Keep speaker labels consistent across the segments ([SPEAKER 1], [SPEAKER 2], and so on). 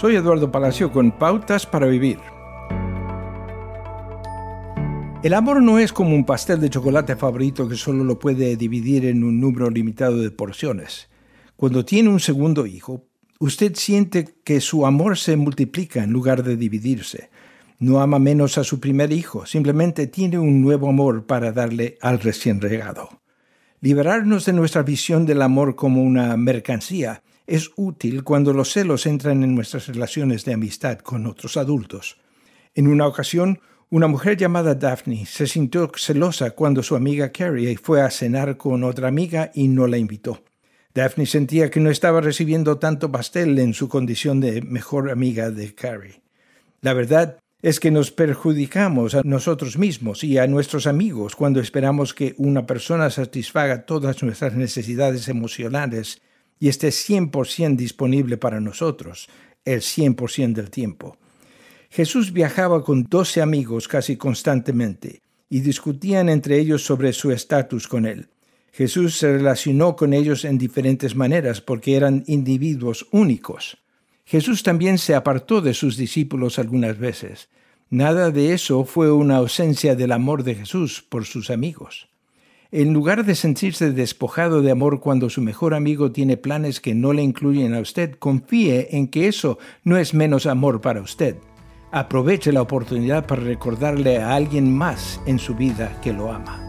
[SPEAKER 1] Soy Eduardo Palacio con Pautas para Vivir. El amor no es como un pastel de chocolate favorito que solo lo puede dividir en un número limitado de porciones. Cuando tiene un segundo hijo, usted siente que su amor se multiplica en lugar de dividirse. No ama menos a su primer hijo, simplemente tiene un nuevo amor para darle al recién regado. Liberarnos de nuestra visión del amor como una mercancía es útil cuando los celos entran en nuestras relaciones de amistad con otros adultos. En una ocasión, una mujer llamada Daphne se sintió celosa cuando su amiga Carrie fue a cenar con otra amiga y no la invitó. Daphne sentía que no estaba recibiendo tanto pastel en su condición de mejor amiga de Carrie. La verdad es que nos perjudicamos a nosotros mismos y a nuestros amigos cuando esperamos que una persona satisfaga todas nuestras necesidades emocionales y esté 100% disponible para nosotros el 100% del tiempo. Jesús viajaba con doce amigos casi constantemente y discutían entre ellos sobre su estatus con él. Jesús se relacionó con ellos en diferentes maneras porque eran individuos únicos. Jesús también se apartó de sus discípulos algunas veces. Nada de eso fue una ausencia del amor de Jesús por sus amigos. En lugar de sentirse despojado de amor cuando su mejor amigo tiene planes que no le incluyen a usted, confíe en que eso no es menos amor para usted. Aproveche la oportunidad para recordarle a alguien más en su vida que lo ama.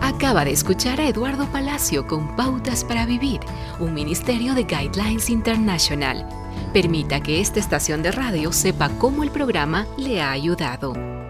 [SPEAKER 2] Acaba de escuchar a Eduardo Palacio con Pautas para Vivir, un ministerio de Guidelines International. Permita que esta estación de radio sepa cómo el programa le ha ayudado.